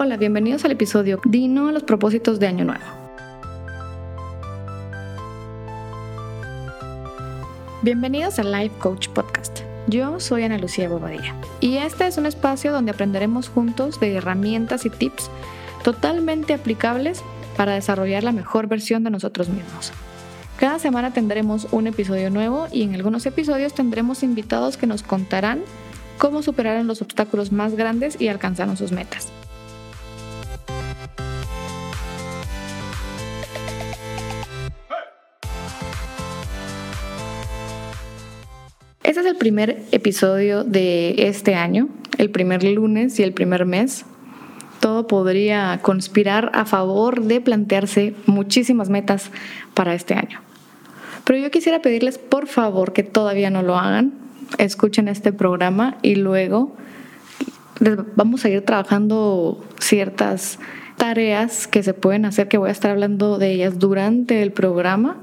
Hola, bienvenidos al episodio Dino a los propósitos de Año Nuevo. Bienvenidos al Life Coach Podcast. Yo soy Ana Lucía Bobadilla y este es un espacio donde aprenderemos juntos de herramientas y tips totalmente aplicables para desarrollar la mejor versión de nosotros mismos. Cada semana tendremos un episodio nuevo y en algunos episodios tendremos invitados que nos contarán cómo superaron los obstáculos más grandes y alcanzaron sus metas. Este es el primer episodio de este año, el primer lunes y el primer mes. Todo podría conspirar a favor de plantearse muchísimas metas para este año. Pero yo quisiera pedirles por favor que todavía no lo hagan, escuchen este programa y luego vamos a ir trabajando ciertas tareas que se pueden hacer, que voy a estar hablando de ellas durante el programa,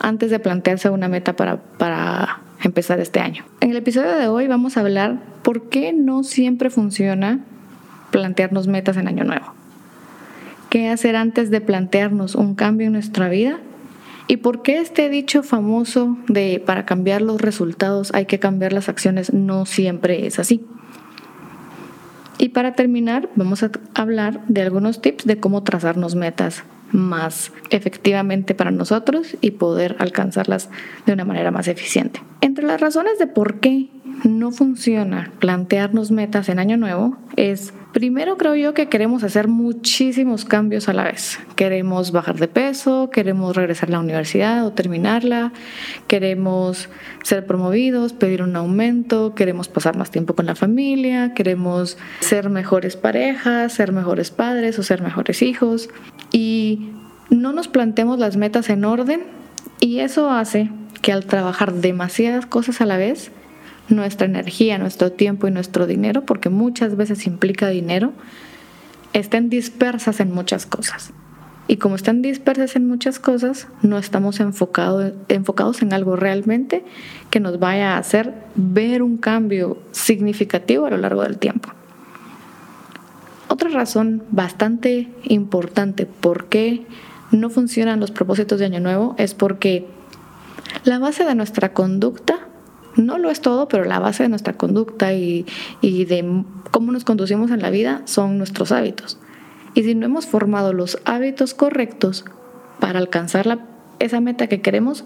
antes de plantearse una meta para, para empezar este año. En el episodio de hoy vamos a hablar por qué no siempre funciona plantearnos metas en año nuevo. ¿Qué hacer antes de plantearnos un cambio en nuestra vida? ¿Y por qué este dicho famoso de para cambiar los resultados hay que cambiar las acciones no siempre es así? Y para terminar, vamos a hablar de algunos tips de cómo trazarnos metas más efectivamente para nosotros y poder alcanzarlas de una manera más eficiente. Entre las razones de por qué no funciona plantearnos metas en año nuevo es, primero creo yo que queremos hacer muchísimos cambios a la vez. Queremos bajar de peso, queremos regresar a la universidad o terminarla, queremos ser promovidos, pedir un aumento, queremos pasar más tiempo con la familia, queremos ser mejores parejas, ser mejores padres o ser mejores hijos. Y no nos planteamos las metas en orden y eso hace que al trabajar demasiadas cosas a la vez, nuestra energía, nuestro tiempo y nuestro dinero, porque muchas veces implica dinero, estén dispersas en muchas cosas. Y como están dispersas en muchas cosas, no estamos enfocado, enfocados en algo realmente que nos vaya a hacer ver un cambio significativo a lo largo del tiempo. Otra razón bastante importante por qué no funcionan los propósitos de Año Nuevo es porque la base de nuestra conducta no lo es todo, pero la base de nuestra conducta y, de cómo nos conducimos en la vida son nuestros hábitos. Y si no hemos formado los hábitos correctos para alcanzar esa meta que queremos,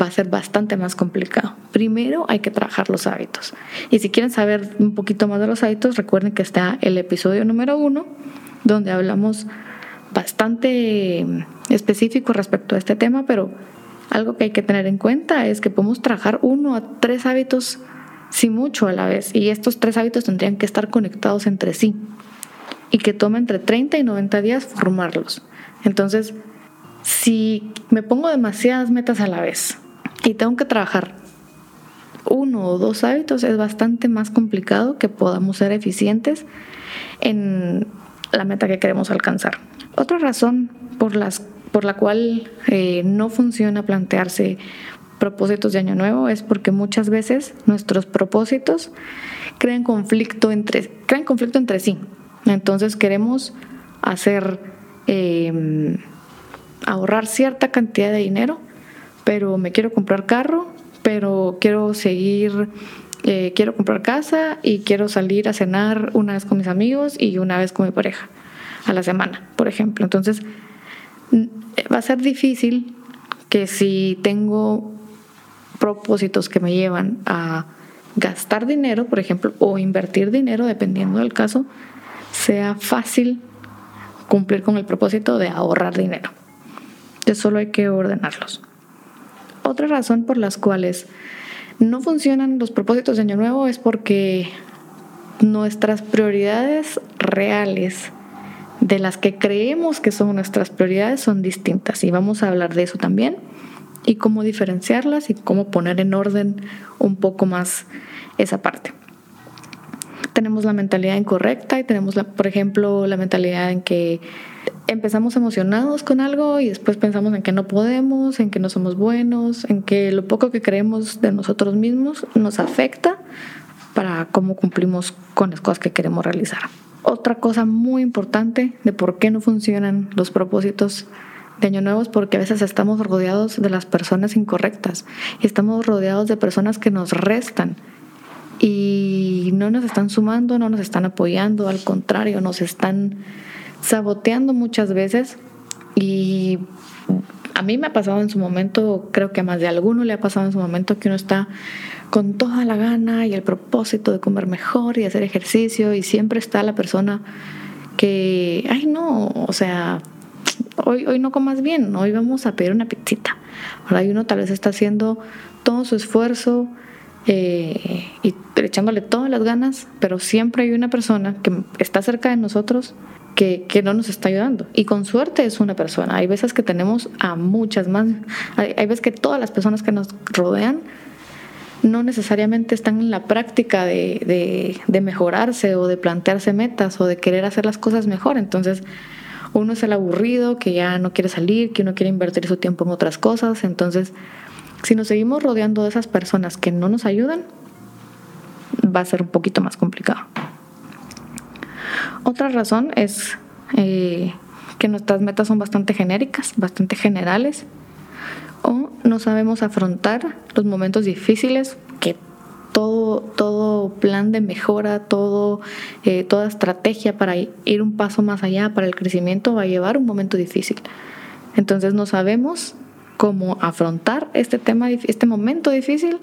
va a ser bastante más complicado. Primero hay que trabajar los hábitos. Y si quieren saber un poquito más de los hábitos, recuerden que está el episodio número uno, donde hablamos bastante específico respecto a este tema, pero algo que hay que tener en cuenta es que podemos trabajar uno a tres hábitos, si mucho a la vez, y estos tres hábitos tendrían que estar conectados entre sí y que toma entre 30 y 90 días formarlos. Entonces, si me pongo demasiadas metas a la vez y tengo que trabajar uno o dos hábitos, es bastante más complicado que podamos ser eficientes en la meta que queremos alcanzar. Otra razón por las por la cual eh, no funciona plantearse propósitos de año nuevo es porque muchas veces nuestros propósitos crean conflicto entre, crean conflicto entre sí. Entonces queremos hacer, em, ahorrar cierta cantidad de dinero, pero me quiero comprar carro, pero quiero seguir, eh, quiero comprar casa y quiero salir a cenar una vez con mis amigos y una vez con mi pareja a la semana, por ejemplo. Entonces, va a ser difícil que si tengo propósitos que me llevan a gastar dinero, por ejemplo, o invertir dinero, dependiendo del caso, sea fácil cumplir con el propósito de ahorrar dinero. Entonces solo hay que ordenarlos. Otra razón por las cuales no funcionan los propósitos de Año Nuevo es porque nuestras prioridades reales de las que creemos que son nuestras prioridades son distintas y vamos a hablar de eso también y cómo diferenciarlas y cómo poner en orden un poco más esa parte. Tenemos la mentalidad incorrecta y tenemos, por ejemplo, la mentalidad en que empezamos emocionados con algo y después pensamos en que no podemos, en que no somos buenos, en que lo poco que creemos de nosotros mismos nos afecta para cómo cumplimos con las cosas que queremos realizar. Otra cosa muy importante de por qué no funcionan los propósitos de Año Nuevo es porque a veces estamos rodeados de las personas incorrectas. Estamos rodeados de personas que nos restan y no nos están sumando, no nos están apoyando, al contrario, nos están saboteando muchas veces y a mí me ha pasado en su momento, creo que a más de alguno le ha pasado en su momento que uno está con toda la gana y el propósito de comer mejor y hacer ejercicio y siempre está la persona que, ay no, o sea, hoy, hoy no comas bien, hoy vamos a pedir una pizzita. Ahora uno tal vez está haciendo todo su esfuerzo eh, y echándole todas las ganas, pero siempre hay una persona que está cerca de nosotros que, no nos está ayudando. Y con suerte es una persona. Hay veces que tenemos a muchas más. Hay, veces que todas las personas que nos rodean no necesariamente están en la práctica de, de, mejorarse o de plantearse metas o de querer hacer las cosas mejor. Entonces, uno es el aburrido que ya no quiere salir, que uno quiere invertir su tiempo en otras cosas. Entonces, si nos seguimos rodeando de esas personas que no nos ayudan, va a ser un poquito más complicado. Otra razón es eh, que nuestras metas son bastante genéricas, bastante generales o no sabemos afrontar los momentos difíciles que todo, plan de mejora, todo, eh, toda estrategia para ir un paso más allá para el crecimiento va a llevar un momento difícil. Entonces no sabemos cómo afrontar este tema, este momento difícil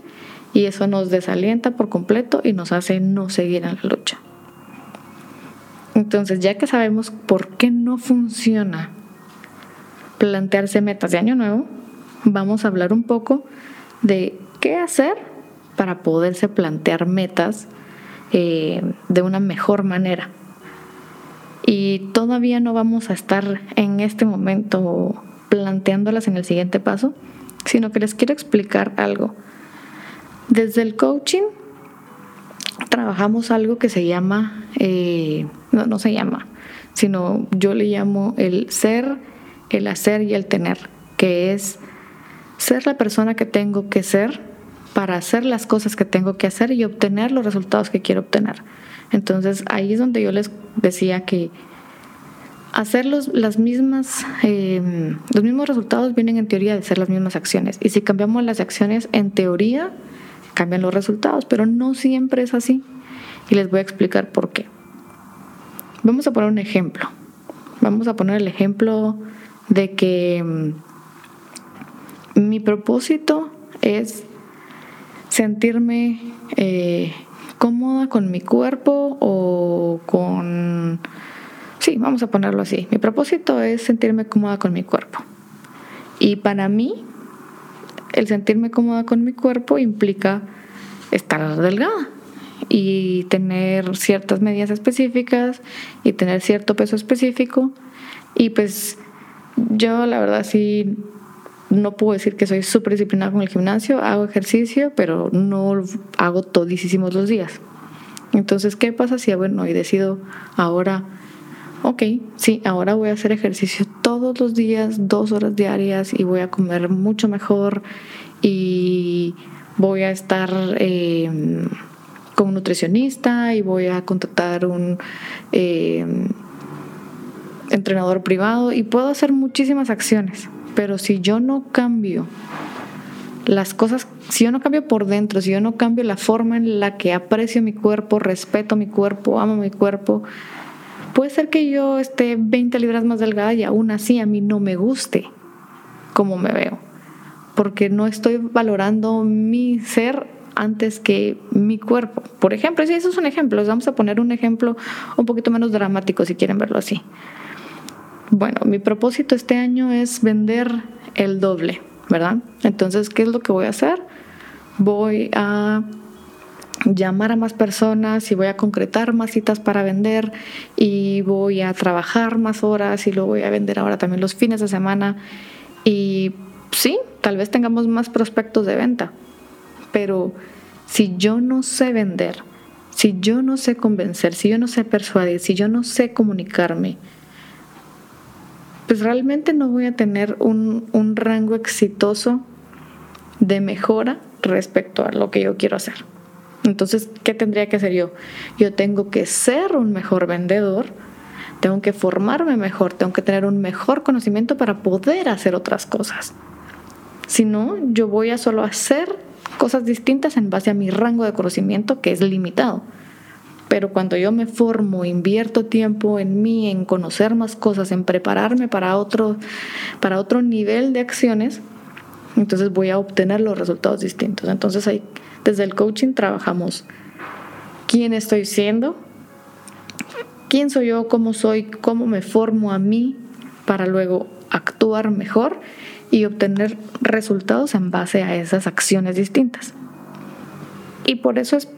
y eso nos desalienta por completo y nos hace no seguir en la lucha. Entonces, ya que sabemos por qué no funciona plantearse metas de año nuevo, vamos a hablar un poco de qué hacer para poderse plantear metas eh, de una mejor manera. Y todavía no vamos a estar en este momento planteándolas en el siguiente paso, sino que les quiero explicar algo. Desde el coaching trabajamos algo que se llama, eh, no, no se llama, sino yo le llamo el ser, el hacer y el tener, que es ser la persona que tengo que ser para hacer las cosas que tengo que hacer y obtener los resultados que quiero obtener. Entonces ahí es donde yo les decía que hacer los, las mismas, em, los mismos resultados vienen en teoría de ser las mismas acciones. Y si cambiamos las acciones, en teoría cambian los resultados, pero no siempre es así. Y les voy a explicar por qué. Vamos a poner un ejemplo. Vamos a poner el ejemplo de que em, mi propósito es sentirme eh, cómoda con mi cuerpo o con... Sí, vamos a ponerlo así. Mi propósito es sentirme cómoda con mi cuerpo. Y para mí, el sentirme cómoda con mi cuerpo implica estar delgada y tener ciertas medidas específicas y tener cierto peso específico. Y pues yo la verdad sí no puedo decir que soy súper disciplinada con el gimnasio, hago ejercicio, pero no hago todísimos los días. Entonces, ¿qué pasa si, bueno, y decido ahora, ok, sí, ahora voy a hacer ejercicio todos los días, dos horas diarias, y voy a comer mucho mejor, y voy a estar em, con un nutricionista, y voy a contratar un em, entrenador privado, y puedo hacer muchísimas acciones pero si yo no cambio las cosas, si yo no cambio por dentro, si yo no cambio la forma en la que aprecio mi cuerpo, respeto mi cuerpo, amo mi cuerpo, puede ser que yo esté 20 libras más delgada y aún así a mí no me guste como me veo, porque no estoy valorando mi ser antes que mi cuerpo. Por ejemplo, si eso es un ejemplo, vamos a poner un ejemplo un poquito menos dramático si quieren verlo así. Bueno, mi propósito este año es vender el doble, ¿verdad? Entonces, ¿qué es lo que voy a hacer? Voy a llamar a más personas y voy a concretar más citas para vender y voy a trabajar más horas y lo voy a vender ahora también los fines de semana y sí, tal vez tengamos más prospectos de venta, pero si yo no sé vender, si yo no sé convencer, si yo no sé persuadir, si yo no sé comunicarme, pues realmente no voy a tener un, rango exitoso de mejora respecto a lo que yo quiero hacer. Entonces, ¿qué tendría que hacer yo? Yo tengo que ser un mejor vendedor, tengo que formarme mejor, tengo que tener un mejor conocimiento para poder hacer otras cosas. Si no, yo voy a solo hacer cosas distintas en base a mi rango de conocimiento que es limitado. Pero cuando yo me formo, invierto tiempo en mí, en conocer más cosas, en prepararme para otro, para otro nivel de acciones, entonces voy a obtener los resultados distintos. Entonces ahí, desde el coaching trabajamos quién estoy siendo, quién soy yo, cómo soy, cómo me formo a mí para luego actuar mejor y obtener resultados en base a esas acciones distintas. Y por eso es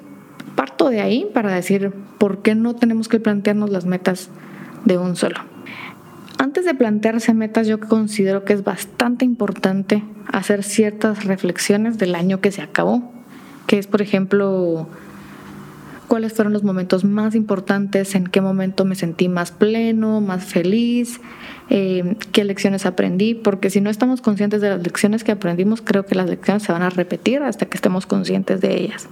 parto de ahí para decir por qué no tenemos que plantearnos las metas de un solo. Antes de plantearse metas, yo considero que es bastante importante hacer ciertas reflexiones del año que se acabó, que es, por ejemplo, cuáles fueron los momentos más importantes, en qué momento me sentí más pleno, más feliz, eh, qué lecciones aprendí, porque si no estamos conscientes de las lecciones que aprendimos, creo que las lecciones se van a repetir hasta que estemos conscientes de ellas.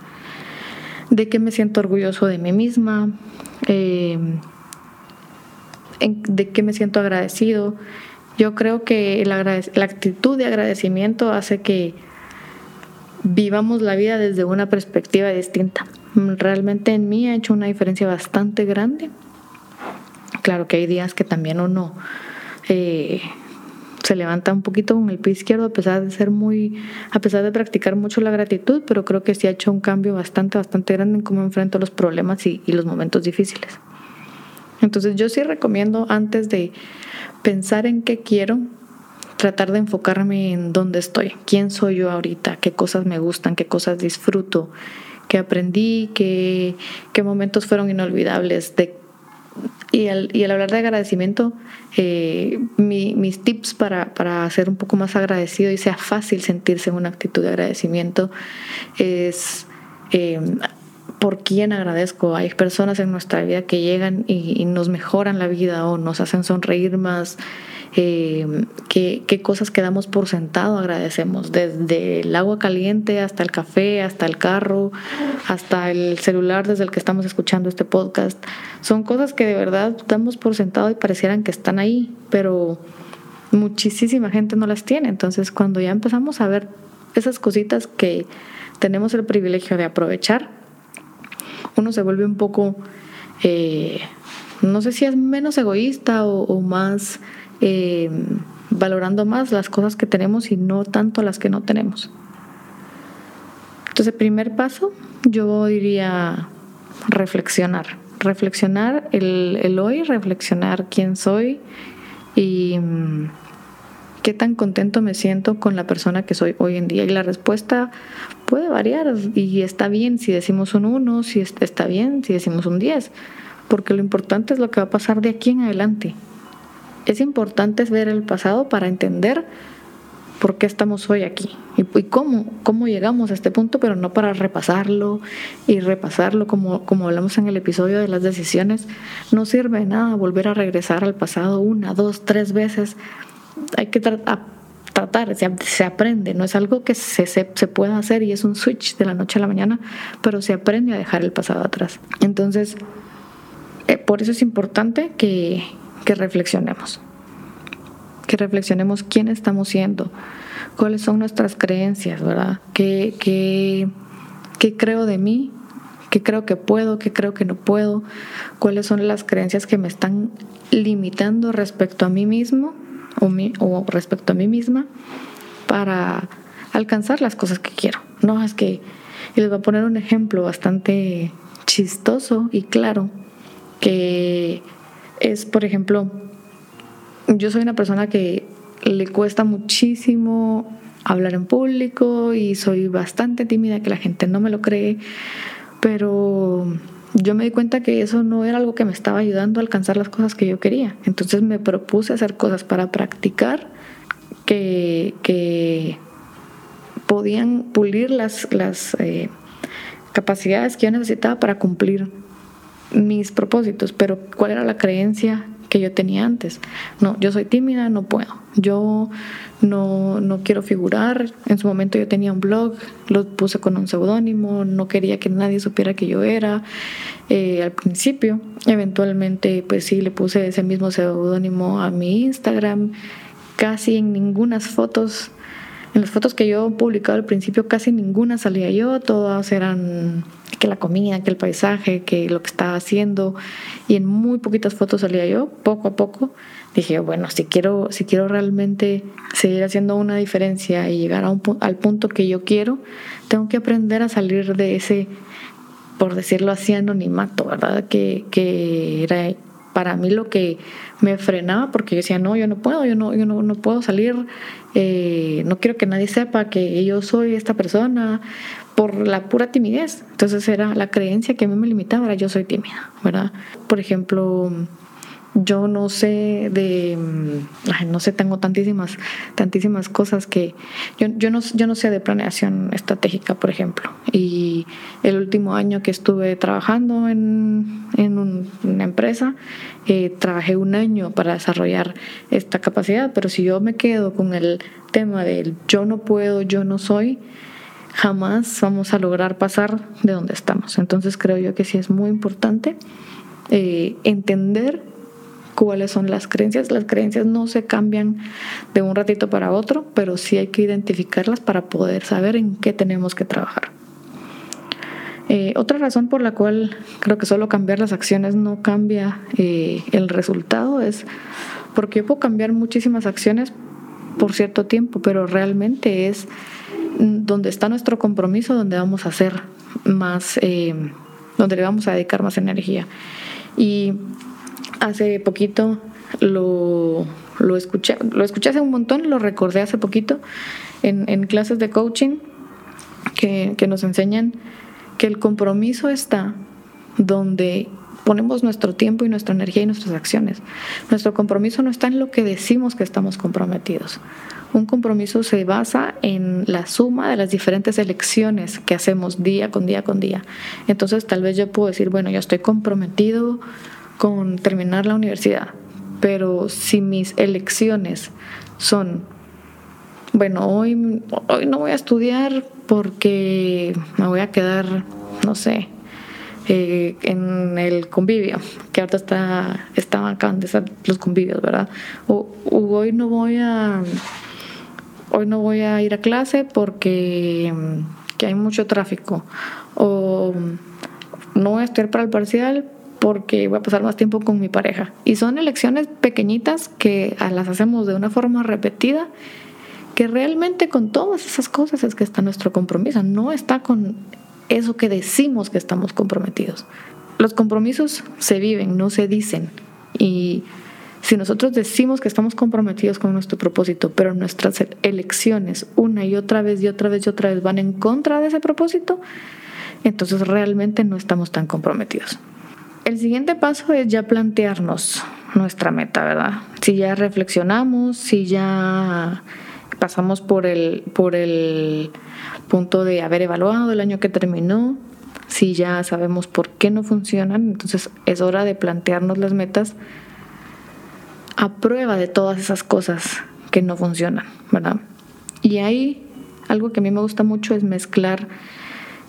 De qué me siento orgulloso de mí misma. Eh, de qué me siento agradecido. Yo creo que la, la actitud de agradecimiento hace que vivamos la vida desde una perspectiva distinta. Realmente en mí ha hecho una diferencia bastante grande. Claro que hay días que también uno eh, se levanta un poquito con el pie izquierdo a pesar de ser muy, a pesar de practicar mucho la gratitud, pero creo que sí ha hecho un cambio bastante, bastante grande en cómo enfrento los problemas y los momentos difíciles. Entonces yo sí recomiendo antes de pensar en qué quiero, tratar de enfocarme en dónde estoy, quién soy yo ahorita, qué cosas me gustan, qué cosas disfruto, qué aprendí, qué, qué momentos fueron inolvidables. De, y, al, y hablar de agradecimiento, eh, mis tips para, para ser un poco más agradecido y sea fácil sentirse en una actitud de agradecimiento es... Eh, por quién agradezco. Hay personas en nuestra vida que llegan y, nos mejoran la vida o nos hacen sonreír más. Eh, ¿qué, cosas quedamos por sentado agradecemos, desde el agua caliente hasta el café, hasta el carro, hasta el celular desde el que estamos escuchando este podcast. Son cosas que de verdad damos por sentado y parecieran que están ahí, pero muchísima gente no las tiene. Entonces cuando ya empezamos a ver esas cositas que tenemos el privilegio de aprovechar, uno se vuelve un poco, eh, no sé si es menos egoísta o, más eh, valorando más las cosas que tenemos y no tanto las que no tenemos. Entonces, primer paso, yo diría reflexionar. Reflexionar el, el hoy, reflexionar quién soy y mm, qué tan contento me siento con la persona que soy hoy en día. Y la respuesta puede variar y está bien si decimos un 1, si está bien si decimos un 10, porque lo importante es lo que va a pasar de aquí en adelante. Es importante ver el pasado para entender por qué estamos hoy aquí y, cómo, cómo llegamos a este punto, pero no para repasarlo y repasarlo como, como hablamos en el episodio de las decisiones. No sirve de nada volver a regresar al pasado una, dos, tres veces hay que tratar, se, aprende, no es algo que se, se, pueda hacer y es un switch de la noche a la mañana, pero se aprende a dejar el pasado atrás. Entonces, eh, por eso es importante que, que reflexionemos, que reflexionemos quién estamos siendo, cuáles son nuestras creencias, ¿verdad? ¿Qué, qué, qué creo de mí? ¿Qué creo que puedo? ¿Qué creo que no puedo? ¿Cuáles son las creencias que me están limitando respecto a mí mismo o, respecto a mí misma para alcanzar las cosas que quiero. No es que, y les voy a poner un ejemplo bastante chistoso y claro, que es, por ejemplo, yo soy una persona que le cuesta muchísimo hablar en público y soy bastante tímida, que la gente no me lo cree, pero yo me di cuenta que eso no era algo que me estaba ayudando a alcanzar las cosas que yo quería. Entonces me propuse hacer cosas para practicar que, podían pulir las, las eh, capacidades que yo necesitaba para cumplir mis propósitos, pero cuál era la creencia que yo tenía antes. No, yo soy tímida, no puedo. Yo no, no quiero figurar. En su momento yo tenía un blog, lo puse con un seudónimo, no quería que nadie supiera que yo era eh, al principio. Eventualmente, pues sí, le puse ese mismo seudónimo a mi Instagram. Casi en ninguna fotos en las fotos que yo publicado al principio casi ninguna salía yo, todas eran que la comida, que el paisaje, que lo que estaba haciendo y en muy poquitas fotos salía yo, poco a poco dije, bueno, si quiero si quiero realmente seguir haciendo una diferencia y llegar a un, al punto que yo quiero, tengo que aprender a salir de ese por decirlo así anonimato, ¿verdad? Que, que era para mí lo que me frenaba porque yo decía, no, yo no puedo, yo no, yo no, no puedo salir, eh, no quiero que nadie sepa que yo soy esta persona por la pura timidez. Entonces era la creencia que a mí me limitaba, era yo soy tímida, ¿verdad? Por ejemplo, yo no sé de, mm, no sé, tengo tantísimas, tantísimas cosas que yo, yo, no, yo no sé de planeación estratégica, por ejemplo. Y el último año que estuve trabajando en, en una empresa, eh, trabajé un año para desarrollar esta capacidad, pero si yo me quedo con el tema del yo no puedo, yo no soy, jamás vamos a lograr pasar de donde estamos. Entonces creo yo que sí es muy importante eh, entender cuáles son las creencias. Las creencias no se cambian de un ratito para otro, pero sí hay que identificarlas para poder saber en qué tenemos que trabajar. Eh, otra razón por la cual creo que solo cambiar las acciones no cambia eh, el resultado es porque yo puedo cambiar muchísimas acciones por cierto tiempo, pero realmente es donde está nuestro compromiso, donde vamos a hacer más, eh, donde le vamos a dedicar más energía. Y hace poquito lo, lo, escuché, lo escuché hace un montón, lo recordé hace poquito en, en clases de coaching que, que nos enseñan que el compromiso está donde ponemos nuestro tiempo y nuestra energía y nuestras acciones. Nuestro compromiso no está en lo que decimos que estamos comprometidos. Un compromiso se basa en la suma de las diferentes elecciones que hacemos día con día con día. Entonces tal vez yo puedo decir, bueno, yo estoy comprometido con terminar la universidad, pero si mis elecciones son, bueno, hoy, hoy no voy a estudiar porque me voy a quedar, no sé, eh, en el convivio, que ahorita está, estaban los convivios, ¿verdad? O, hoy no voy a hoy no voy a ir a clase porque que hay mucho tráfico o no voy a estudiar para el parcial porque voy a pasar más tiempo con mi pareja. Y son elecciones pequeñitas que las hacemos de una forma repetida, que realmente con todas esas cosas es que está nuestro compromiso, no está con eso que decimos que estamos comprometidos. Los compromisos se viven, no se dicen. Y si nosotros decimos que estamos comprometidos con nuestro propósito, pero nuestras elecciones una y otra vez y otra vez y otra vez van en contra de ese propósito, entonces realmente no estamos tan comprometidos. El siguiente paso es ya plantearnos nuestra meta, ¿verdad? Si ya reflexionamos, si ya pasamos por el, por el punto de haber evaluado el año que terminó, si ya sabemos por qué no funcionan, entonces es hora de plantearnos las metas a prueba de todas esas cosas que no funcionan, ¿verdad? Y ahí algo que a mí me gusta mucho es mezclar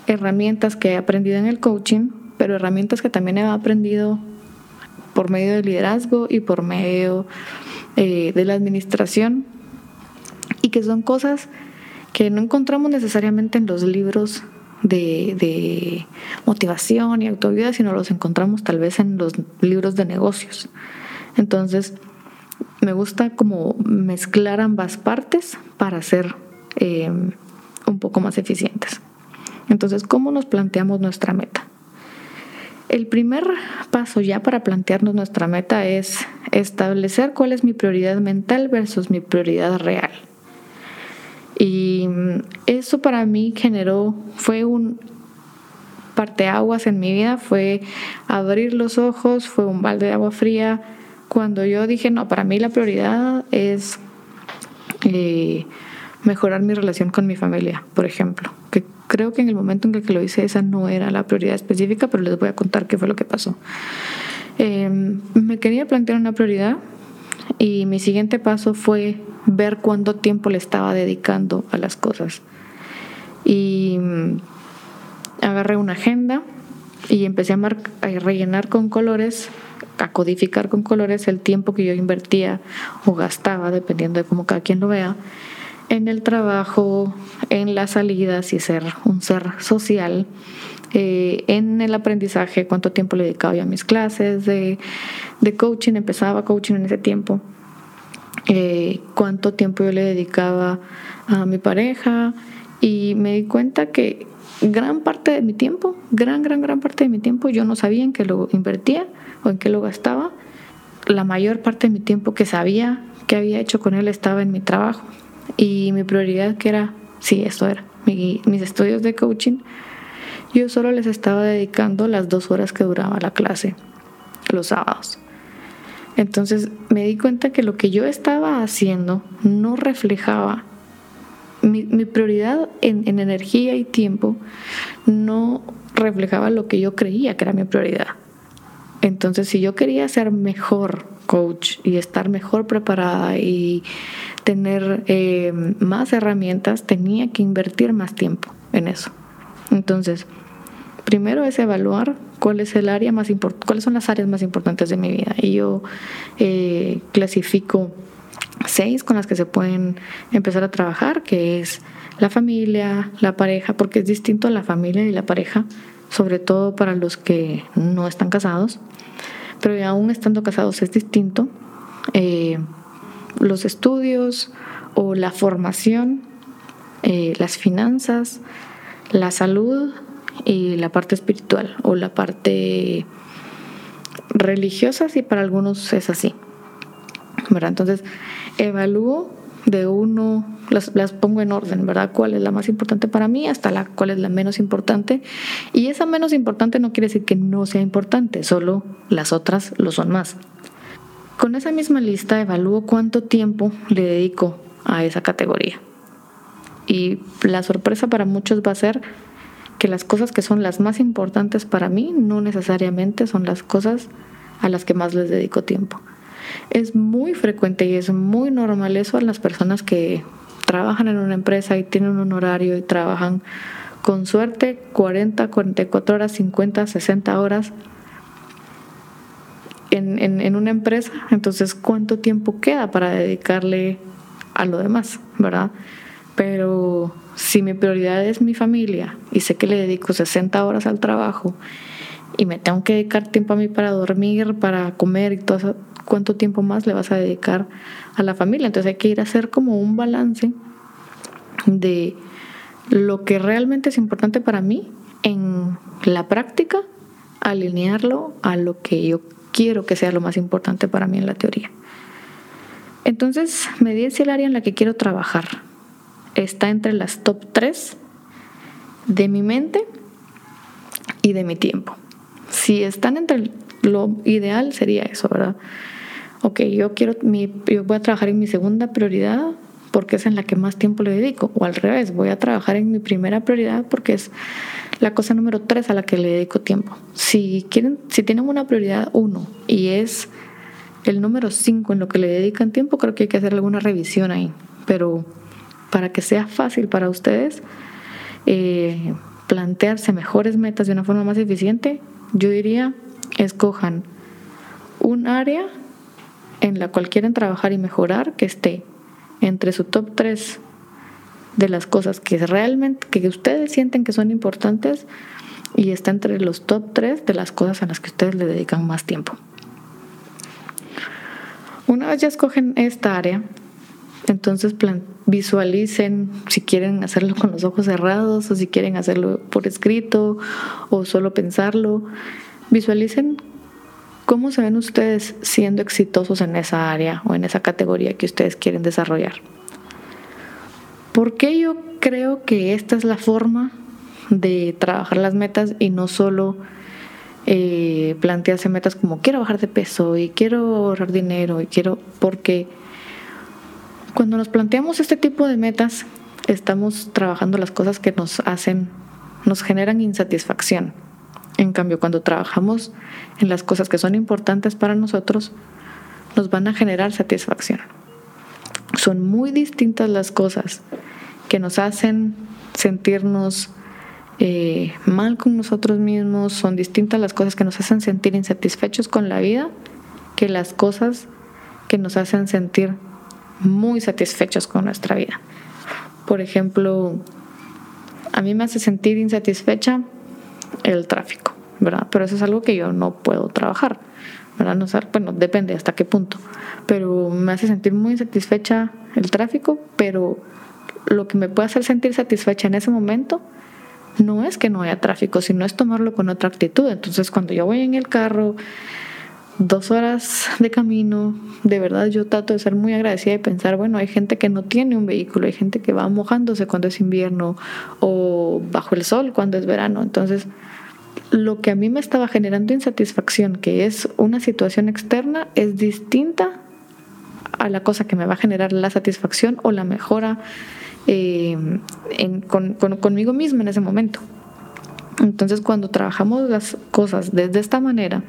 herramientas que he aprendido en el coaching pero herramientas que también he aprendido por medio del liderazgo y por medio eh, de la administración y que son cosas que no encontramos necesariamente en los libros de, motivación y autoayuda, sino los encontramos tal vez en los libros de negocios. Entonces, me gusta como mezclar ambas partes para ser eh, un poco más eficientes. Entonces, ¿cómo nos planteamos nuestra meta? El primer paso ya para plantearnos nuestra meta es establecer cuál es mi prioridad mental versus mi prioridad real. Y eso para mí generó, fue un parteaguas en mi vida, fue abrir los ojos, fue un balde de agua fría. Cuando yo dije, no, para mí la prioridad es eh, mejorar mi relación con mi familia, por ejemplo, creo que en el momento en el que lo hice esa no era la prioridad específica, pero les voy a contar qué fue lo que pasó. Em, me quería plantear una prioridad y mi siguiente paso fue ver cuánto tiempo le estaba dedicando a las cosas. Y mm, agarré una agenda y empecé a, a rellenar con colores a codificar con colores el tiempo que yo invertía o gastaba, dependiendo de cómo cada quien lo vea, en el trabajo, en las salidas y ser un ser social, eh, en el aprendizaje, cuánto tiempo le dedicaba yo a mis clases de, coaching, empezaba coaching en ese tiempo, eh, cuánto tiempo yo le dedicaba a mi pareja y me di cuenta que gran parte de mi tiempo, gran, gran, gran parte de mi tiempo yo no sabía en qué lo invertía o en qué lo gastaba. La mayor parte de mi tiempo que sabía que había hecho con él estaba en mi trabajo. Y mi prioridad que era, sí, esto era, mis estudios de coaching, yo solo les estaba dedicando las dos horas que duraba la clase, los sábados. Entonces me di cuenta que lo que yo estaba haciendo no reflejaba mi, prioridad en, en, energía y tiempo no reflejaba lo que yo creía que era mi prioridad. Entonces, si yo quería ser mejor coach y estar mejor preparada y tener eh, más herramientas, tenía que invertir más tiempo en eso. Entonces, primero es evaluar cuál es el área más cuáles son las áreas más importantes de mi vida. Y yo eh, clasifico seis con las que se pueden empezar a trabajar, que es la familia, la pareja, porque es distinto la familia y la pareja sobre todo para los que no están casados, pero aún estando casados es distinto. Eh, los estudios o la formación, eh, las finanzas, la salud y la parte espiritual o la parte religiosa, si para algunos es así. Entonces, evalúo de uno, las, las, pongo en orden, ¿verdad? ¿Cuál es la más importante para mí hasta la cuál es la menos importante? Y esa menos importante no quiere decir que no sea importante, solo las otras lo son más. Con esa misma lista evalúo cuánto tiempo le dedico a esa categoría. Y la sorpresa para muchos va a ser que las cosas que son las más importantes para mí no necesariamente son las cosas a las que más les dedico tiempo. Es muy frecuente y es muy normal eso a las personas que trabajan en una empresa y tienen un horario y trabajan con suerte 40, 44 horas, 50, 60 horas en, en, una empresa. Entonces, ¿cuánto tiempo queda para dedicarle a lo demás? ¿Verdad? Pero si mi prioridad es mi familia y sé que le dedico 60 horas al trabajo y me tengo que dedicar tiempo a mí para dormir, para comer y todo eso, cuánto tiempo más le vas a dedicar a la familia. Entonces hay que ir a hacer como un balance de lo que realmente es importante para mí en la práctica, alinearlo a lo que yo quiero que sea lo más importante para mí en la teoría. Entonces me di el área en la que quiero trabajar. Está entre las top 3 de mi mente y de mi tiempo. Si están entre lo ideal sería eso, ¿verdad? ok, yo quiero, mi, yo voy a trabajar en mi segunda prioridad porque es en la que más tiempo le dedico, o al revés, voy a trabajar en mi primera prioridad porque es la cosa número tres a la que le dedico tiempo. Si quieren, si tienen una prioridad uno y es el número cinco en lo que le dedican tiempo, creo que hay que hacer alguna revisión ahí. Pero para que sea fácil para ustedes eh, plantearse mejores metas de una forma más eficiente, yo diría, escojan un área en la cual quieren trabajar y mejorar que esté entre su top 3 de las cosas que realmente que ustedes sienten que son importantes y está entre los top 3 de las cosas a las que ustedes le dedican más tiempo. Una vez ya escogen esta área, entonces visualicen si quieren hacerlo con los ojos cerrados o si quieren hacerlo por escrito o solo pensarlo. Visualicen ¿Cómo se ven ustedes siendo exitosos en esa área o en esa categoría que ustedes quieren desarrollar? ¿Por qué yo creo que esta es la forma de trabajar las metas y no solo eh, plantearse metas como quiero bajar de peso y quiero ahorrar dinero y quiero porque cuando nos planteamos este tipo de metas estamos trabajando las cosas que nos hacen nos generan insatisfacción. En cambio, cuando trabajamos en las cosas que son importantes para nosotros, nos van a generar satisfacción. Son muy distintas las cosas que nos hacen sentirnos eh, mal con nosotros mismos, son distintas las cosas que nos hacen sentir insatisfechos con la vida que las cosas que nos hacen sentir muy satisfechos con nuestra vida. Por ejemplo, a mí me hace sentir insatisfecha el tráfico, ¿verdad? Pero eso es algo que yo no puedo trabajar, ¿verdad? No, bueno, depende hasta qué punto, pero me hace sentir muy insatisfecha el tráfico, pero lo que me puede hacer sentir satisfecha en ese momento no es que no haya tráfico, sino es tomarlo con otra actitud. Entonces, cuando yo voy en el carro, dos horas de camino, de verdad yo trato de ser muy agradecida y pensar, bueno, hay gente que no tiene un vehículo, hay gente que va mojándose cuando es invierno o bajo el sol cuando es verano. Entonces, lo que a mí me estaba generando insatisfacción, que es una situación externa, es distinta a la cosa que me va a generar la satisfacción o la mejora eh, conmigo misma en ese momento. Entonces, cuando trabajamos las cosas desde esta manera,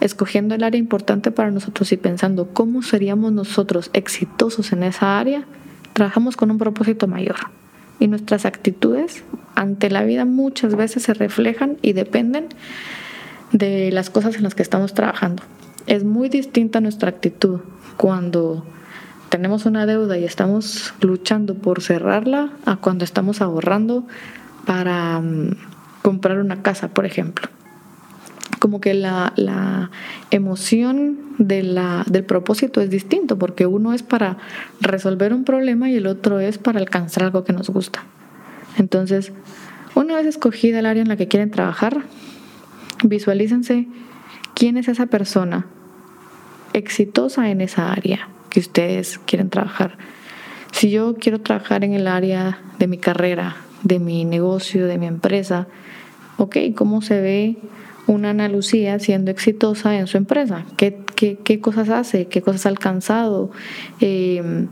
escogiendo el área importante para nosotros y pensando cómo seríamos nosotros exitosos en esa área, trabajamos con un propósito mayor. Y nuestras actitudes ante la vida muchas veces se reflejan y dependen de las cosas en las que estamos trabajando. Es muy distinta nuestra actitud cuando tenemos una deuda y estamos luchando por cerrarla a cuando estamos ahorrando para mm, comprar una casa, por ejemplo como que la, emoción de la, del propósito es distinto, porque uno es para resolver un problema y el otro es para alcanzar algo que nos gusta. Entonces, una vez escogida el área en la que quieren trabajar, visualícense quién es esa persona exitosa en esa área que ustedes quieren trabajar. Si yo quiero trabajar en el área de mi carrera, de mi negocio, de mi empresa, ok, ¿cómo se ve una Ana Lucía siendo exitosa en su empresa? ¿Qué, qué, cosas hace? ¿Qué cosas ha alcanzado? Eh,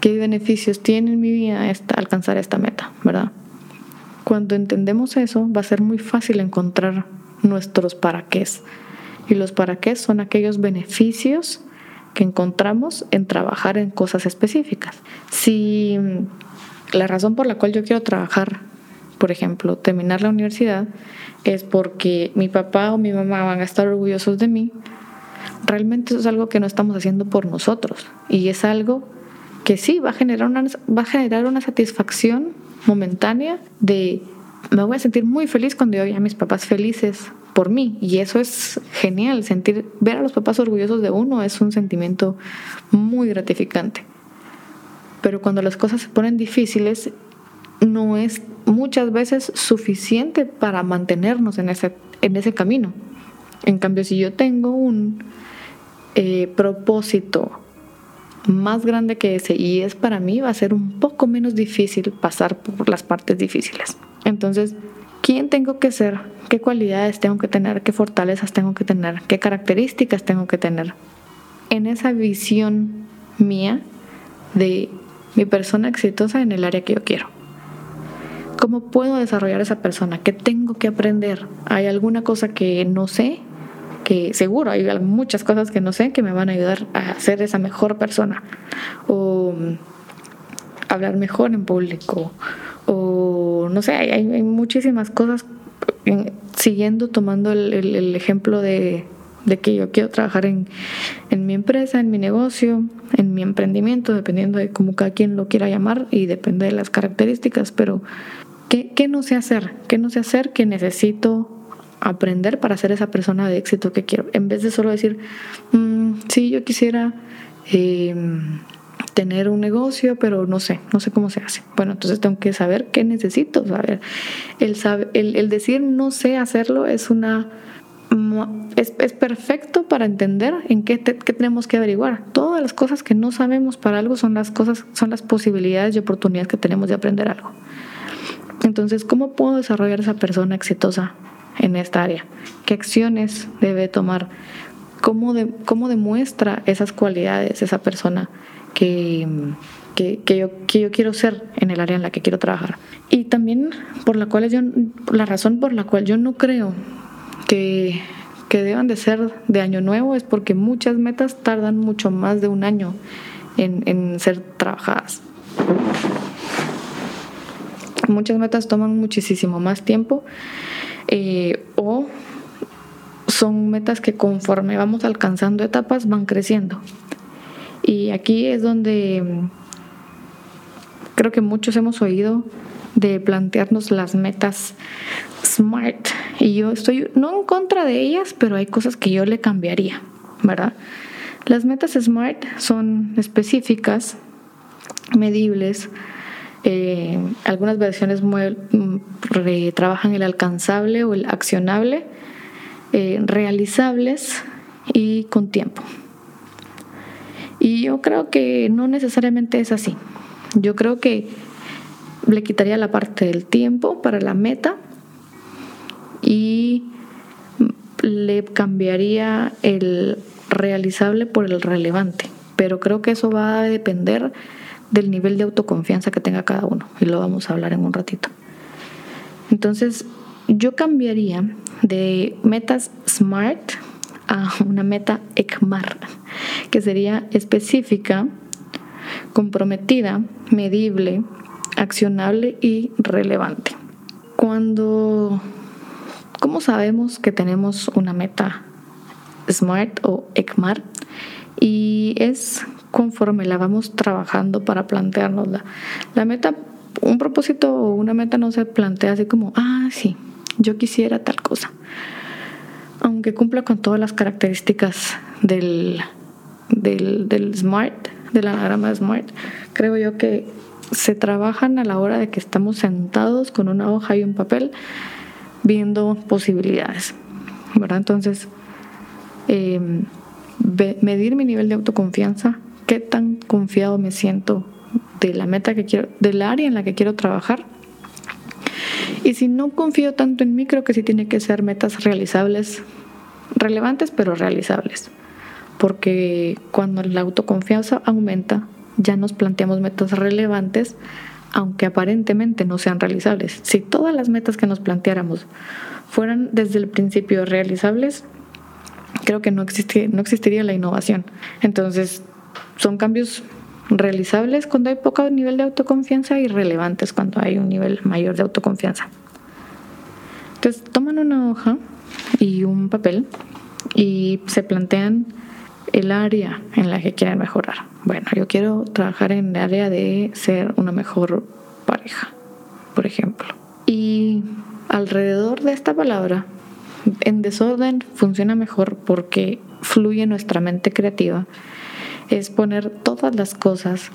¿Qué beneficios tiene en mi vida esta, alcanzar esta meta? ¿Verdad? Cuando entendemos eso, va a ser muy fácil encontrar nuestros para qué. Y los para qué son aquellos beneficios que encontramos en trabajar en cosas específicas. Si la razón por la cual yo quiero trabajar, por ejemplo, terminar la universidad, es porque mi papá o mi mamá van a estar orgullosos de mí, realmente eso es algo que no estamos haciendo por nosotros y es algo que sí va a generar una, va a generar una satisfacción momentánea de me voy a sentir muy feliz cuando yo vea a mis papás felices por mí. Y eso es genial sentir ver a los papás orgullosos de uno es un sentimiento muy gratificante. Pero cuando las cosas se ponen difíciles no es muchas veces suficiente para mantenernos en ese, en ese camino. En cambio, si yo tengo un eh, propósito más grande que ese y es para mí, va a ser un poco menos difícil pasar por las partes difíciles. Entonces, ¿quién tengo que ser? ¿Qué cualidades tengo que tener? ¿Qué fortalezas tengo que tener? ¿Qué características tengo que tener? En esa visión mía de mi persona exitosa en el área que yo quiero. ¿Cómo puedo desarrollar esa persona? ¿Qué tengo que aprender? ¿Hay alguna cosa que no sé? Que seguro hay muchas cosas que no sé que me van a ayudar a ser esa mejor persona. O mm, hablar mejor en público. O no sé, hay, muchísimas cosas. siguiendo tomando el, ejemplo de, que yo quiero trabajar en, en, mi empresa, en mi negocio, en mi emprendimiento, dependiendo de cómo cada quien lo quiera llamar y depende de las características, pero ¿Qué, no sé hacer? ¿Qué no sé hacer que necesito aprender para ser esa persona de éxito que quiero? En vez de solo decir, mm, sí, yo quisiera em, tener un negocio, pero no sé, no sé cómo se hace. Bueno, entonces tengo que saber qué necesito saber. El, el, decir no sé hacerlo es una... Es, perfecto para entender en qué, qué, tenemos que averiguar. Todas las cosas que no sabemos para algo son las cosas, son las posibilidades y oportunidades que tenemos de aprender algo. Entonces, ¿cómo puedo desarrollar esa persona exitosa en esta área? ¿Qué acciones debe tomar? ¿Cómo, cómo demuestra esas cualidades esa persona que, que, yo, que yo quiero ser en el área en la que quiero trabajar. Y también por la, cual yo, la razón por la cual yo no creo que, que deban de ser de año nuevo es porque muchas metas tardan mucho más de un año en, en ser trabajadas. Muchas metas toman muchísimo más tiempo eh, o son metas que conforme vamos alcanzando etapas van creciendo. Y aquí es donde mm, creo que muchos hemos oído de plantearnos las metas SMART. Y yo estoy no en contra de ellas, pero hay cosas que yo le cambiaría, ¿verdad? Las metas SMART son específicas, medibles, eh, algunas versiones mm, trabajan el alcanzable o el accionable, eh, realizables y con tiempo. Y yo creo que no necesariamente es así. Yo creo que le quitaría la parte del tiempo para la meta y le cambiaría el realizable por el relevante. Pero creo que eso va a depender del nivel de autoconfianza que tenga cada uno y lo vamos a hablar en un ratito. Entonces, yo cambiaría de metas SMART a una meta ECMAR, que sería específica, comprometida, medible, accionable y relevante. Cuando, ¿cómo sabemos que tenemos una meta SMART o ECMAR? Y es conforme la vamos trabajando para planteárnosla. La meta, un propósito o una meta no se plantea así como, ah, sí, yo quisiera tal cosa. Aunque cumpla con todas las características del, del, del SMART, del anagrama SMART, creo yo que se trabajan a la hora de que estamos sentados con una hoja y un papel viendo posibilidades. ¿verdad? Entonces, em, medir mi nivel de autoconfianza, qué tan confiado me siento de la meta que quiero, del área en la que quiero trabajar. Y si no confío tanto en mí, creo que sí tiene que ser metas realizables, relevantes pero realizables. Porque cuando la autoconfianza aumenta, ya nos planteamos metas relevantes, aunque aparentemente no sean realizables. Si todas las metas que nos planteáramos fueran desde el principio realizables, creo que no, no existiría la innovación. Entonces, son cambios realizables cuando hay poco nivel de autoconfianza y relevantes cuando hay un nivel mayor de autoconfianza. Entonces, toman una hoja y un papel y se plantean el área en la que quieren mejorar. Bueno, yo quiero trabajar en el área de ser una mejor pareja, por ejemplo. Y alrededor de esta palabra en desorden funciona mejor porque fluye nuestra mente creativa. Es poner todas las cosas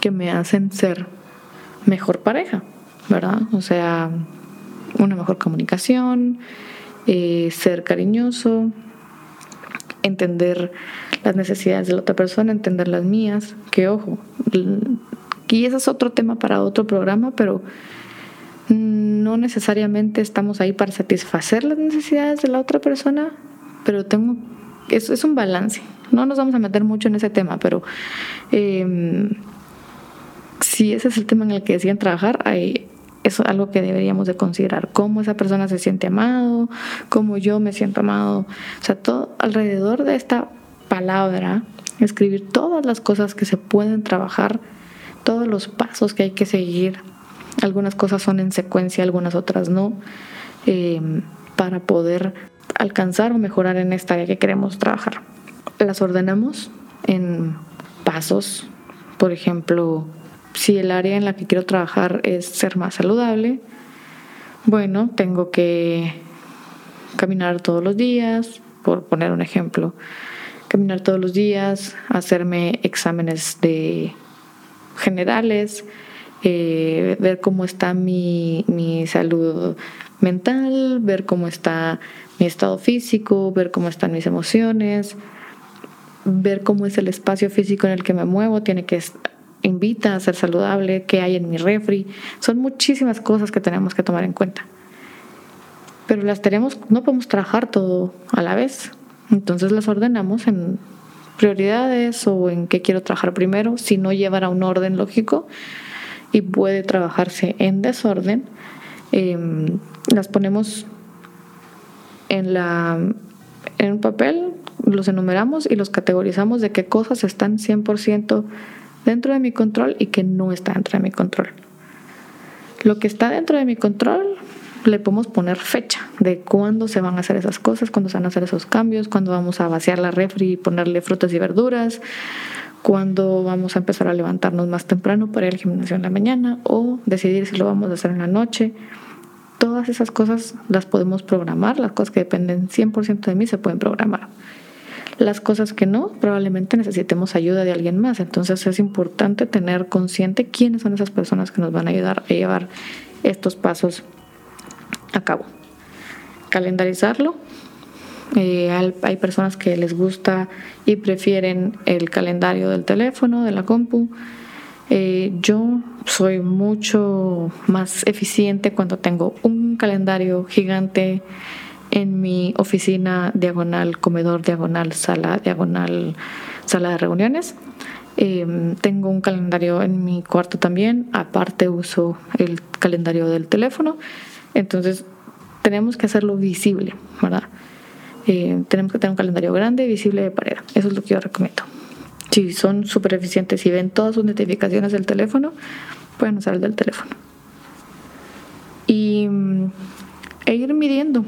que me hacen ser mejor pareja, ¿verdad? O sea, una mejor comunicación, eh, ser cariñoso, entender las necesidades de la otra persona, entender las mías, que ojo, y ese es otro tema para otro programa, pero no necesariamente estamos ahí para satisfacer las necesidades de la otra persona, pero tengo, eso es un balance. No nos vamos a meter mucho en ese tema, pero em, si ese es el tema en el que deciden trabajar, hay, es algo que deberíamos de considerar, cómo esa persona se siente amado, cómo yo me siento amado, o sea, todo alrededor de esta palabra, escribir todas las cosas que se pueden trabajar, todos los pasos que hay que seguir algunas cosas son en secuencia, algunas otras no, em, para poder alcanzar o mejorar en esta área que queremos trabajar. Las ordenamos en pasos, por ejemplo, si el área en la que quiero trabajar es ser más saludable, bueno, tengo que caminar todos los días, por poner un ejemplo, caminar todos los días, hacerme exámenes de generales, eh, ver cómo está mi, mi salud mental, ver cómo está mi estado físico, ver cómo están mis emociones, ver cómo es el espacio físico en el que me muevo, tiene que invita a ser saludable, qué hay en mi refri. Son muchísimas cosas que tenemos que tomar en cuenta. Pero las tenemos, no podemos trabajar todo a la vez. Entonces las ordenamos en prioridades o en qué quiero trabajar primero, si no llevar a un orden lógico y puede trabajarse en desorden, em, las ponemos en, la, en un papel, los enumeramos y los categorizamos de qué cosas están 100% dentro de mi control y que no está dentro de mi control. Lo que está dentro de mi control le podemos poner fecha de cuándo se van a hacer esas cosas, cuándo se van a hacer esos cambios, cuándo vamos a vaciar la refri y ponerle frutas y verduras, cuándo vamos a empezar a levantarnos más temprano para ir al gimnasio en la mañana o decidir si lo vamos a hacer en la noche. Todas esas cosas las podemos programar, las cosas que dependen 100% de mí se pueden programar. Las cosas que no, probablemente necesitemos ayuda de alguien más. Entonces es importante tener consciente quiénes son esas personas que nos van a ayudar a llevar estos pasos a cabo. Calendarizarlo. Eh, hay personas que les gusta y prefieren el calendario del teléfono, de la compu. Eh, yo soy mucho más eficiente cuando tengo un calendario gigante en mi oficina diagonal, comedor diagonal, sala diagonal, sala de reuniones. Em, tengo un calendario en mi cuarto también, aparte uso el calendario del teléfono, entonces tenemos que hacerlo visible, ¿verdad? Eh, tenemos que tener un calendario grande, visible de pared, eso es lo que yo recomiendo. Si son súper eficientes y ven todas sus notificaciones del teléfono, pueden usar el del teléfono. Y mm, e ir midiendo,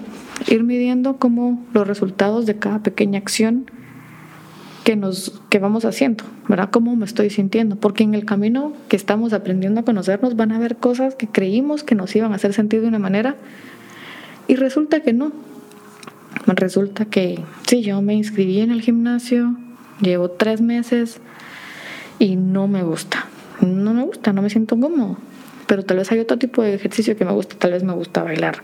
ir midiendo cómo los resultados de cada pequeña acción que nos que vamos haciendo, ¿verdad? Cómo me estoy sintiendo, porque en el camino que estamos aprendiendo a conocernos van a haber cosas que creímos que nos iban a hacer sentir de una manera y resulta que no. Resulta que sí, yo me inscribí en el gimnasio, llevo tres meses y no me gusta. No me gusta, no me siento cómodo. Pero tal vez hay otro tipo de ejercicio que me gusta, tal vez me gusta bailar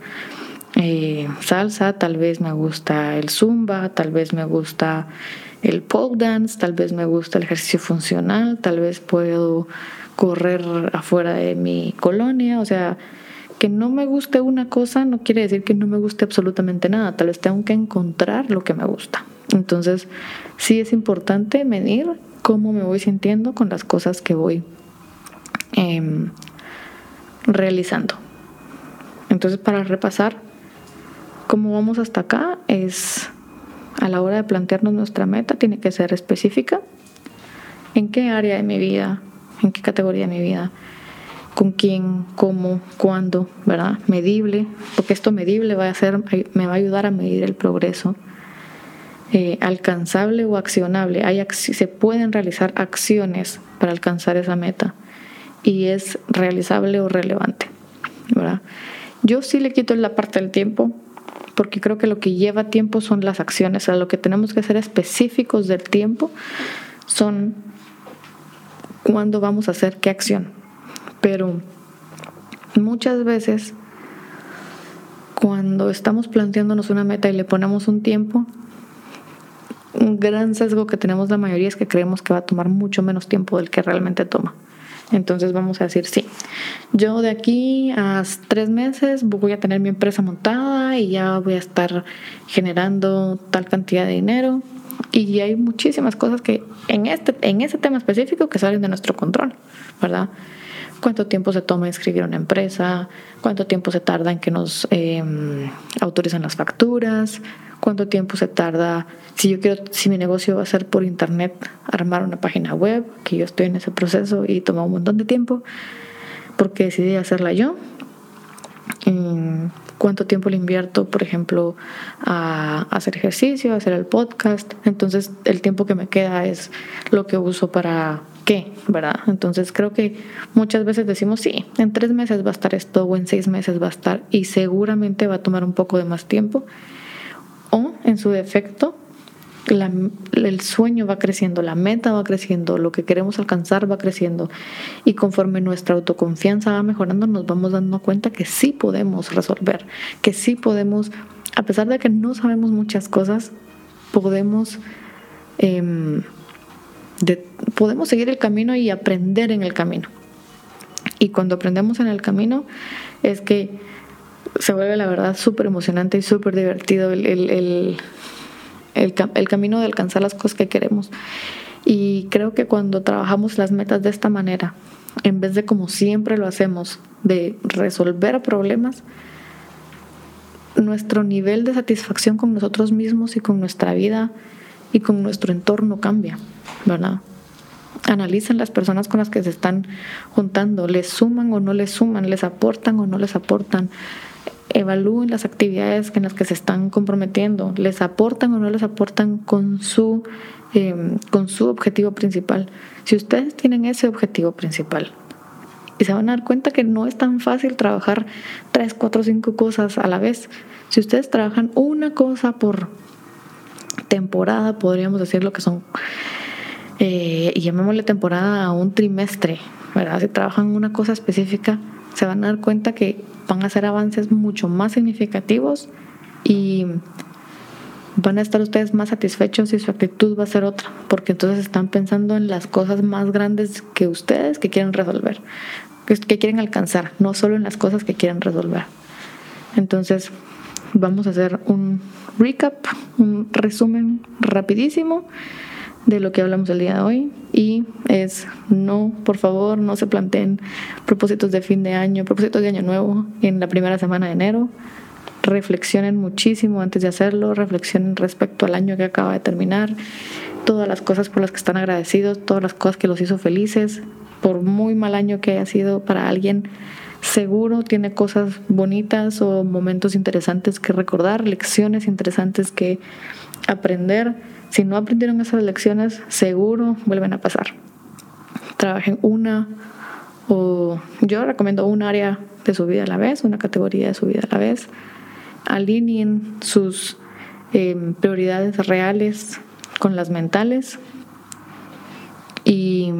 eh, salsa, tal vez me gusta el zumba, tal vez me gusta el pole dance, tal vez me gusta el ejercicio funcional, tal vez puedo correr afuera de mi colonia, o sea, que no me guste una cosa no quiere decir que no me guste absolutamente nada, tal vez tengo que encontrar lo que me gusta. Entonces, sí es importante medir cómo me voy sintiendo con las cosas que voy em, realizando. Entonces, para repasar, cómo vamos hasta acá es a la hora de plantearnos nuestra meta, tiene que ser específica. ¿En qué área de mi vida? ¿En qué categoría de mi vida? ¿Con quién? ¿Cómo? ¿Cuándo? ¿Verdad? Medible, porque esto medible va a ser, me va a ayudar a medir el progreso. Eh, alcanzable o accionable. Hay, se pueden realizar acciones para alcanzar esa meta y es realizable o relevante. ¿verdad? Yo sí le quito la parte del tiempo porque creo que lo que lleva tiempo son las acciones, o sea, lo que tenemos que ser específicos del tiempo son cuándo vamos a hacer qué acción. Pero muchas veces cuando estamos planteándonos una meta y le ponemos un tiempo, un gran sesgo que tenemos la mayoría es que creemos que va a tomar mucho menos tiempo del que realmente toma. Entonces vamos a decir, sí, yo de aquí a tres meses voy a tener mi empresa montada y ya voy a estar generando tal cantidad de dinero. Y hay muchísimas cosas que en, este, en ese tema específico que salen de nuestro control, ¿verdad? Cuánto tiempo se toma inscribir una empresa, cuánto tiempo se tarda en que nos eh, autoricen las facturas, cuánto tiempo se tarda, si yo quiero, si mi negocio va a ser por internet, armar una página web, que yo estoy en ese proceso y toma un montón de tiempo, porque decidí hacerla yo. cuánto tiempo le invierto, por ejemplo, a hacer ejercicio, a hacer el podcast. Entonces, el tiempo que me queda es lo que uso para qué, ¿verdad? Entonces, creo que muchas veces decimos, sí, en tres meses va a estar esto o en seis meses va a estar y seguramente va a tomar un poco de más tiempo. O en su defecto el sueño va creciendo, la meta va creciendo, lo que queremos alcanzar va creciendo. Y conforme nuestra autoconfianza va mejorando nos vamos dando cuenta que sí podemos resolver, que sí podemos, a pesar de que no sabemos muchas cosas, podemos, em, podemos seguir el camino y aprender en el camino. Y cuando aprendemos en el camino es que se vuelve la verdad súper emocionante y súper divertido el, el, el camino de alcanzar las cosas que queremos. Y creo que cuando trabajamos las metas de esta manera, en vez de como siempre lo hacemos, de resolver problemas, nuestro nivel de satisfacción con nosotros mismos y con nuestra vida y con nuestro entorno cambia, ¿verdad? Analicen las personas con las que se están juntando, les suman o no les suman, les aportan o no les aportan. Evalúen las actividades en las que se están comprometiendo, les aportan o no les aportan con su, eh, con su objetivo principal. Si ustedes tienen ese objetivo principal, y se van a dar cuenta que no es tan fácil trabajar tres, cuatro, cinco cosas a la vez. Si ustedes trabajan una cosa por temporada, podríamos decir lo que son, eh, y llamémosle temporada a un trimestre, ¿verdad? Si trabajan una cosa específica, se van a dar cuenta que van a hacer avances mucho más significativos y van a estar ustedes más satisfechos y su actitud va a ser otra, porque entonces están pensando en las cosas más grandes que ustedes que quieren resolver que quieren alcanzar, no solo en las cosas que quieren resolver. Entonces, vamos a hacer un recap, un resumen rapidísimo de lo que hablamos el día de hoy y es no, por favor, no se planteen propósitos de fin de año, propósitos de año nuevo en la primera semana de enero. Reflexionen muchísimo antes de hacerlo, reflexionen respecto al año que acaba de terminar, todas las cosas por las que están agradecidos, todas las cosas que los hizo felices, por muy mal año que haya sido para alguien, seguro tiene cosas bonitas o momentos interesantes que recordar, lecciones interesantes que aprender. Si no aprendieron esas lecciones, seguro vuelven a pasar. Trabajen una o yo recomiendo un área de su vida a la vez, una categoría de su vida a la vez. Alineen sus eh, prioridades reales con las mentales y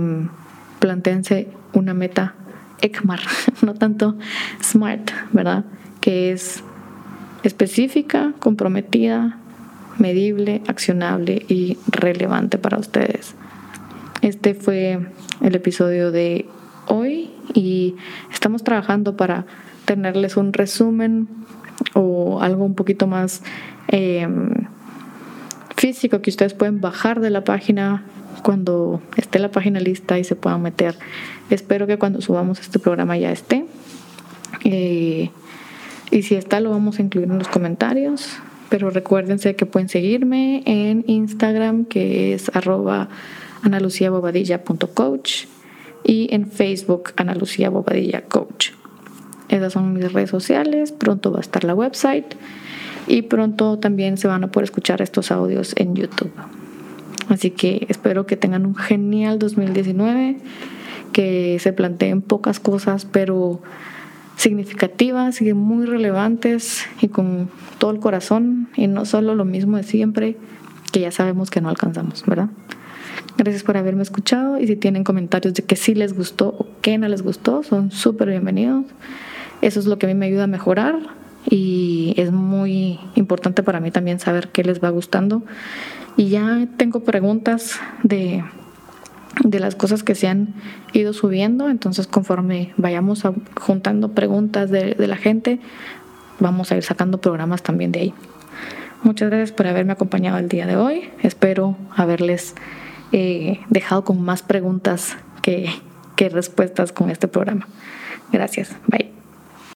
plantéense una meta ECMAR, no tanto SMART, ¿verdad? Que es específica, comprometida, medible, accionable y relevante para ustedes. Este fue el episodio de hoy y estamos trabajando para tenerles un resumen o algo un poquito más em, físico que ustedes pueden bajar de la página cuando esté la página lista y se pueda meter. Espero que cuando subamos este programa ya esté. Eh, y si está, lo vamos a incluir en los comentarios. Pero recuérdense que pueden seguirme en Instagram, que es arroba analuciabobadilla.coach y en Facebook Ana Coach. Esas son mis redes sociales. Pronto va a estar la website y pronto también se van a poder escuchar estos audios en YouTube. Así que espero que tengan un genial 2019, que se planteen pocas cosas, pero significativas y muy relevantes y con todo el corazón y no solo lo mismo de siempre que ya sabemos que no alcanzamos, ¿verdad? Gracias por haberme escuchado y si tienen comentarios de que sí les gustó o que no les gustó, son súper bienvenidos. Eso es lo que a mí me ayuda a mejorar y es muy importante para mí también saber qué les va gustando y ya tengo preguntas de, de las cosas que se han ido subiendo, entonces conforme vayamos juntando preguntas de, la gente, vamos a ir sacando programas también de ahí. Muchas gracias por haberme acompañado el día de hoy. Espero haberles eh, dejado con más preguntas que, que respuestas con este programa. Gracias. Bye.